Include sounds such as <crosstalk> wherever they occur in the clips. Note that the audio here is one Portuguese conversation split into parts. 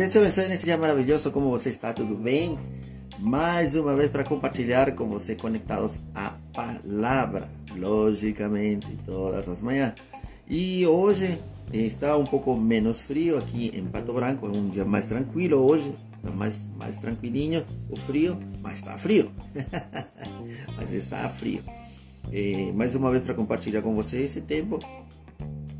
Deus te abençoe nesse dia maravilhoso. Como você está? Tudo bem? Mais uma vez para compartilhar com você conectados à palavra, logicamente, todas as manhãs. E hoje está um pouco menos frio aqui em Pato Branco, é um dia mais tranquilo hoje, mais, mais tranquilinho o frio, mas está frio. <laughs> mas está frio. E, mais uma vez para compartilhar com você esse tempo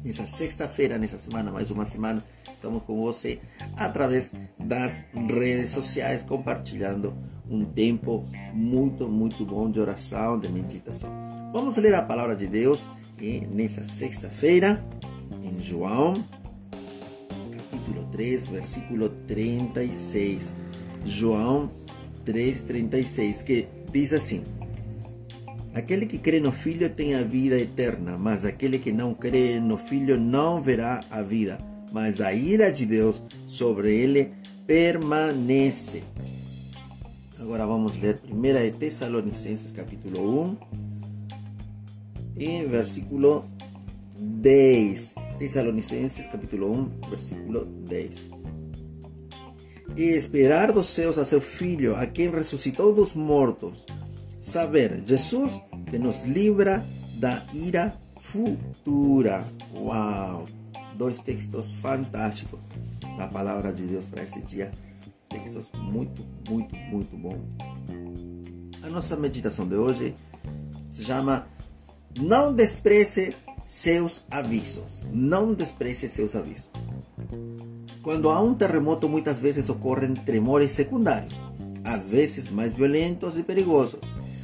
nessa sexta-feira, nessa semana, mais uma semana, estamos com você através das redes sociais, compartilhando um tempo muito, muito bom de oração, de meditação. Vamos ler a palavra de Deus e nessa sexta-feira, em João, capítulo 3, versículo 36. João 3, 36, que diz assim. Aquele que crê no Filho tem a vida eterna, mas aquele que não crê no Filho não verá a vida, mas a ira de Deus sobre ele permanece. Agora vamos ler 1 de Tessalonicenses capítulo 1 e versículo 10. Tessalonicenses capítulo 1, versículo 10. E esperar dos céus a seu Filho, a quem ressuscitou dos mortos, saber Jesus que nos livra da ira futura. Uau! Dois textos fantásticos da palavra de Deus para esse dia. Textos muito, muito, muito bom. A nossa meditação de hoje se chama Não despreze seus avisos. Não despreze seus avisos. Quando há um terremoto, muitas vezes ocorrem tremores secundários, às vezes mais violentos e perigosos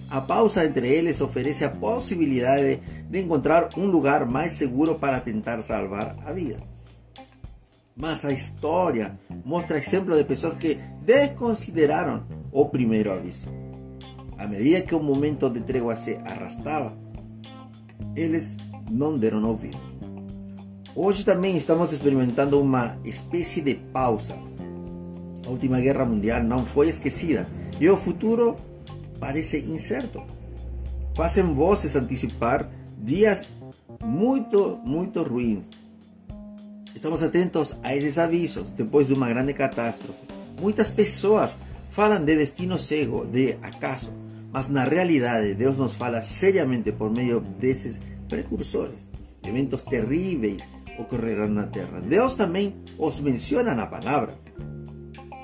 a pausa entre eles oferece a possibilidade de encontrar um lugar mais seguro para tentar salvar a vida. Mas a história mostra exemplos de pessoas que desconsideraram o primeiro aviso. À medida que o momento de trégua se arrastava, eles não deram ouvido. Hoje também estamos experimentando uma espécie de pausa. A última guerra mundial não foi esquecida e o futuro parece incerto. Fazem vozes antecipar dias muito, muito ruins. Estamos atentos a esses avisos depois de uma grande catástrofe. Muitas pessoas falam de destino cego, de acaso, mas na realidade Deus nos fala seriamente por meio desses precursores. Eventos terríveis ocorrerão na terra. Deus também os menciona na palavra.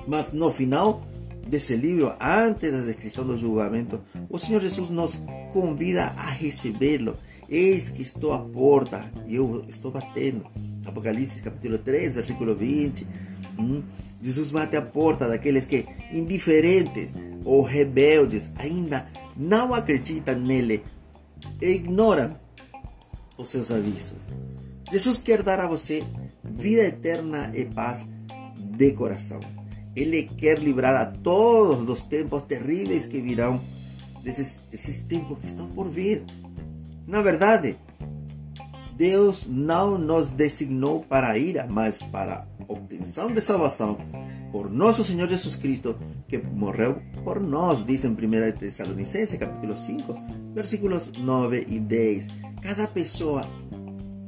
Mas no final desse livro, antes da descrição do julgamento, o Senhor Jesus nos convida a recebê-lo. Eis que estou à porta e eu estou batendo. Apocalipse capítulo 3, versículo 20. Hum? Jesus bate a porta daqueles que, indiferentes ou rebeldes, ainda não acreditam nele e ignoram os seus avisos. Jesus quer dar a você vida eterna e paz de coração. Ele quer livrar a todos dos tempos terríveis que virão, desses, desses tempos que estão por vir. Na verdade, Deus não nos designou para a ira, mas para a de salvação por nosso Senhor Jesus Cristo, que morreu por nós, diz em 1 Tessalonicenses, capítulo 5, versículos 9 e 10. Cada pessoa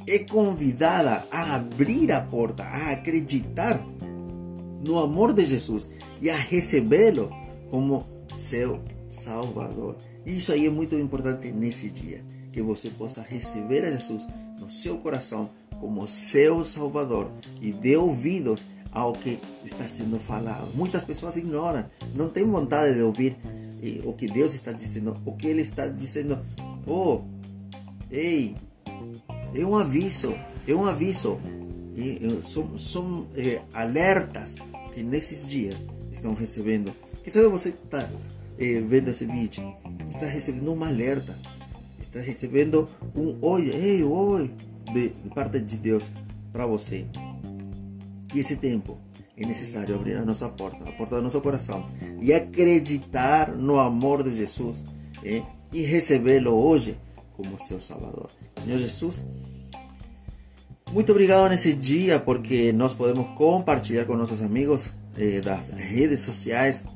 é convidada a abrir a porta, a acreditar no amor de Jesus e a recebê-lo como seu Salvador. Isso aí é muito importante nesse dia, que você possa receber a Jesus no seu coração como seu Salvador e dê ouvidos ao que está sendo falado. Muitas pessoas ignoram, não têm vontade de ouvir eh, o que Deus está dizendo, o que Ele está dizendo. Oh, ei, é um aviso, é um aviso. São, são eh, alertas que nesses dias estão recebendo. Sabe você está eh, vendo esse vídeo, está recebendo um alerta, está recebendo um oi, ei, oi, de, de parte de Deus para você. E esse tempo é necessário abrir a nossa porta, a porta do nosso coração e acreditar no amor de Jesus eh, e recebê-lo hoje como seu Salvador. Senhor Jesus, muito obrigado nesse dia porque nós podemos compartilhar com nossos amigos eh, das redes sociais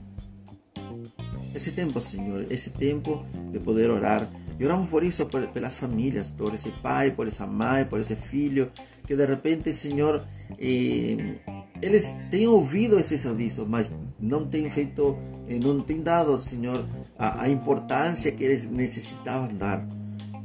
esse tempo, Senhor, esse tempo de poder orar. E oramos por isso, por, pelas famílias, por esse pai, por essa mãe, por esse filho, que de repente, Senhor, eh, eles têm ouvido esses avisos, mas não têm feito, eh, não têm dado, Senhor, a, a importância que eles necessitavam dar.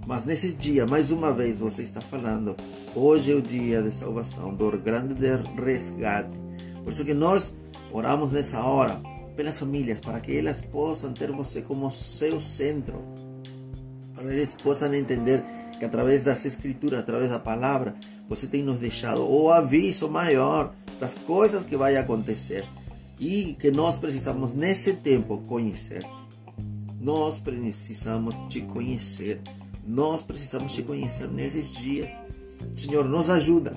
Mas nesse dia, mais uma vez, você está falando, hoje é o dia de salvação, do grande resgate. Por isso que nós oramos nessa hora pelas famílias, para que elas possam ter você como seu centro, para que eles possam entender que através das escrituras, através da palavra, você tem nos deixado o aviso maior das coisas que vai acontecer e que nós precisamos nesse tempo conhecer. Nós precisamos te conhecer. Nós precisamos te conhecer nesses dias. Senhor, nos ajuda.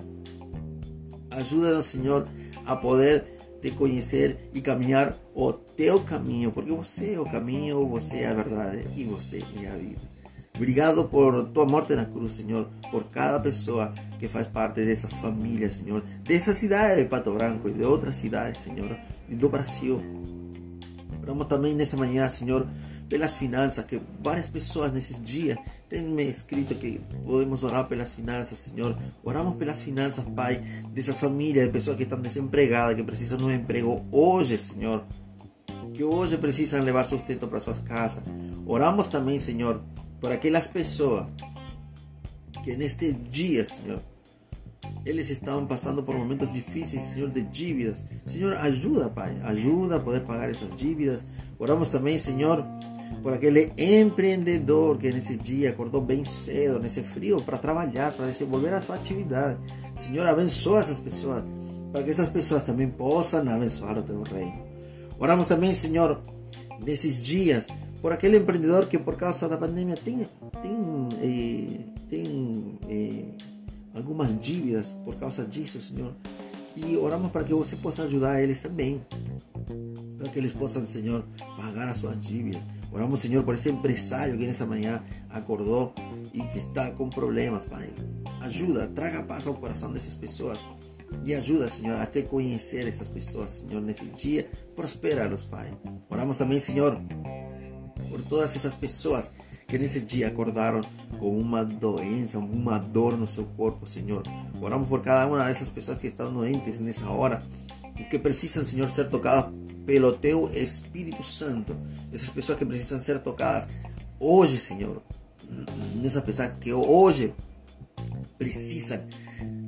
Ajuda-nos, Senhor, a poder te conhecer e caminhar o teu caminho, porque você é o caminho, você é a verdade e você é a vida. Obrigado por tua morte na cruz, Senhor, por cada pessoa que faz parte dessas famílias, Senhor, dessa cidade de Pato Branco e de outras cidades, Senhor, e do Brasil. Oramos também nessa manhã, Senhor, pelas finanças, que várias pessoas nesses dias têm me escrito que podemos orar pelas finanças, Senhor. Oramos pelas finanças, Pai, dessas famílias, de pessoas que estão desempregadas, que precisam de um emprego hoje, Senhor. Que hoje precisam levar sustento para suas casas. Oramos também, Senhor, por aquelas pessoas que neste dia, Senhor, eles estavam passando por momentos difíceis, Senhor, de dívidas. Senhor, ajuda, Pai, ajuda a poder pagar essas dívidas. Oramos também, Senhor, por aquele empreendedor que nesse dia acordou bem cedo, nesse frio, para trabalhar, para desenvolver a sua atividade. Senhor, abençoa essas pessoas, para que essas pessoas também possam abençoar o teu reino. Oramos também, Senhor, nesses dias, por aquele empreendedor que por causa da pandemia tem, tem, eh, tem eh, algumas dívidas por causa disso, Senhor. E oramos para que você possa ajudar eles também. Para que eles possam, Senhor, pagar as suas dívidas. Oramos, Senhor, por esse empresário que nessa manhã acordou e que está com problemas, Pai. Ajuda, traga paz ao coração dessas pessoas. E ajuda, Senhor, a te conhecer essas pessoas, Senhor, nesse dia. Prospera-los, Pai. Oramos também, Senhor, por todas essas pessoas que nesse dia acordaram com uma doença, uma dor no seu corpo, Senhor. Oramos por cada uma dessas pessoas que estão doentes nessa hora que precisam, Senhor, ser tocadas pelo Teu Espírito Santo. Essas pessoas que precisam ser tocadas hoje, Senhor. Nessas pessoas que hoje precisam,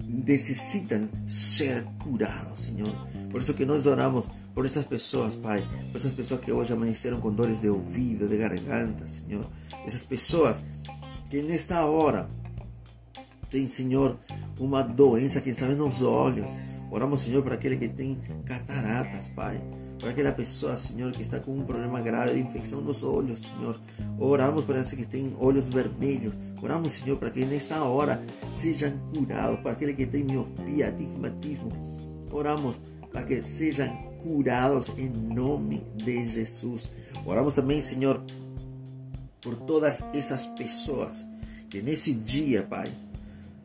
necessitam ser curadas, Senhor. Por isso que nós oramos por essas pessoas, Pai, por essas pessoas que hoje amanheceram com dores de ouvido, de garganta, Senhor. Essas pessoas que nesta hora têm, Senhor, uma doença, quem sabe, nos olhos. Oramos, Senhor, para aquele que tem cataratas, Pai. Para aquela pessoa, Senhor, que está com um problema grave de infecção nos olhos, Senhor. Oramos para esse que tem olhos vermelhos. Oramos, Senhor, para que nessa hora sejam curados. Para aquele que tem miopia, astigmatismo. Oramos para que sejam curados em nome de Jesus. Oramos também, Senhor, por todas essas pessoas que nesse dia, Pai,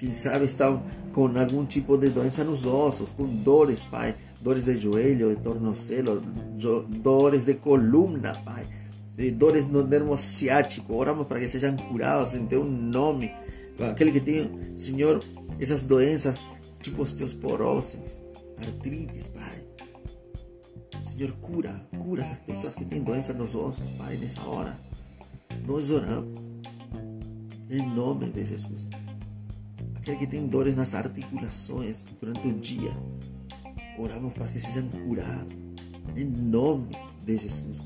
quem sabe estão com algum tipo de doença nos ossos, com dores, Pai, dores de joelho, de tornozelo, dores de coluna, Pai, de dores no nervo ciático. Oramos para que sejam curados em Teu nome. Aquele que tem, Senhor, essas doenças, tipo osteoporose, artrites, Pai Senhor, cura, cura essas pessoas que têm doença nos ossos, Pai, nessa hora. Nós oramos em nome de Jesus. Aquele que tem dores nas articulações durante o dia, oramos para que sejam curados em nome de Jesus.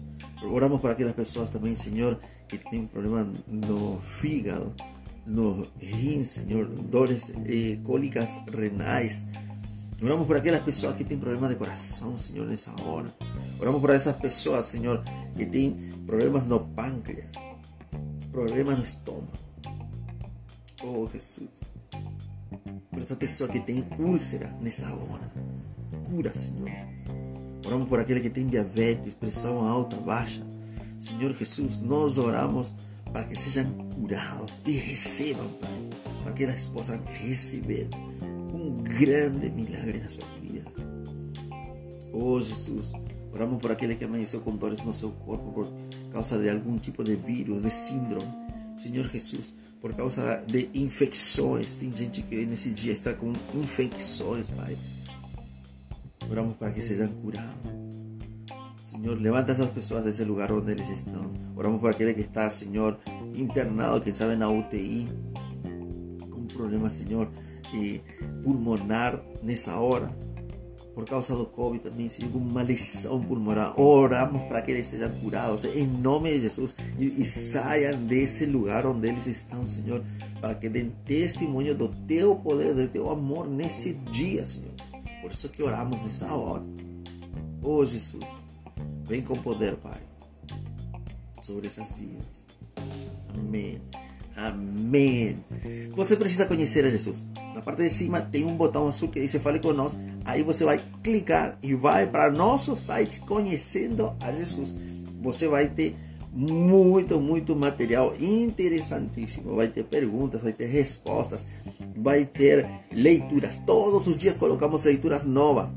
Oramos para aquelas pessoas também, Senhor, que têm um problema no fígado, no rim, Senhor, dores eh, cólicas renais, Oramos por aquelas pessoas que têm problema de coração, Senhor, nessa hora. Oramos por essas pessoas, Senhor, que têm problemas no pâncreas, problemas no estômago. Oh, Jesus. Por essa pessoa que tem úlcera nessa hora. Cura, Senhor. Oramos por aquele que tem diabetes, pressão alta, baixa. Senhor Jesus, nós oramos para que sejam curados e recebam, Pai, para que elas possam receber um grande milagre nas suas vidas. Oh Jesus, oramos por aquele que amanheceu com dores no seu corpo por causa de algum tipo de vírus, de síndrome. Senhor Jesus, por causa de infecções. Tem gente que nesse dia está com infecções, Pai. Oramos para que sejam curados. Senhor, levanta essas pessoas desse lugar onde eles estão. Oramos por aquele que está, Senhor, internado, quem sabe na UTI, com problema, Senhor, e pulmonar nessa hora por causa do Covid também, Senhor, com uma lesão pulmonar. Oramos para que eles sejam curados, em nome de Jesus, e, e saiam desse lugar onde eles estão, Senhor, para que deem testemunho do teu poder, do teu amor nesse dia, Senhor. Por isso que oramos nessa hora. Oh, Jesus, vem com poder, Pai, sobre essas vidas. Amém. Amém. Você precisa conhecer a Jesus. Na parte de cima tem um botão azul que diz Fale Conosco. Aí você vai clicar e vai para nosso site Conhecendo a Jesus. Você vai ter muito, muito material interessantíssimo. Vai ter perguntas, vai ter respostas, vai ter leituras. Todos os dias colocamos leituras novas.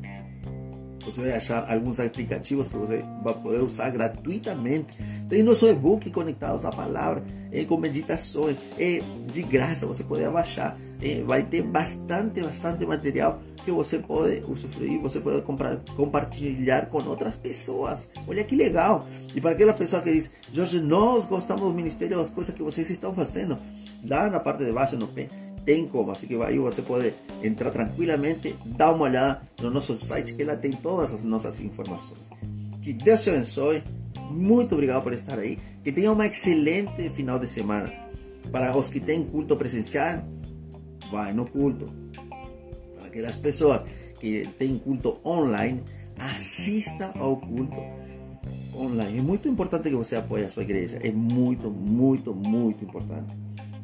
Você vai achar alguns aplicativos que você vai poder usar gratuitamente. Tem nosso e-book conectados à palavra, é, com meditações, é de graça, você pode baixar. É, vai ter bastante, bastante material que você pode usufruir, você pode comprar, compartilhar com outras pessoas. Olha que legal! E para aquela pessoa que diz, Jorge, nós gostamos do ministério, das coisas que vocês estão fazendo, lá na parte de baixo no pé tem como, assim que aí você pode entrar tranquilamente, dar uma olhada no nosso site que lá tem todas as nossas informações. Que Deus te abençoe, muito obrigado por estar aí, que tenha uma excelente final de semana. Para os que têm culto presencial, vai no culto. Para aquelas pessoas que têm culto online, assista ao culto online. É muito importante que você apoie a sua igreja. É muito, muito, muito importante.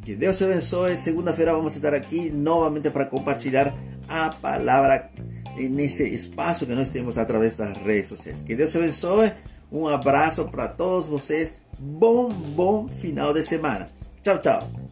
Que Deus te abençoe. Segunda-feira vamos estar aqui novamente para compartilhar a palavra nesse espaço que nós temos através das redes sociais. Que Deus te abençoe. Um abraço para todos vocês. Bom, bom final de semana. Tchau, tchau.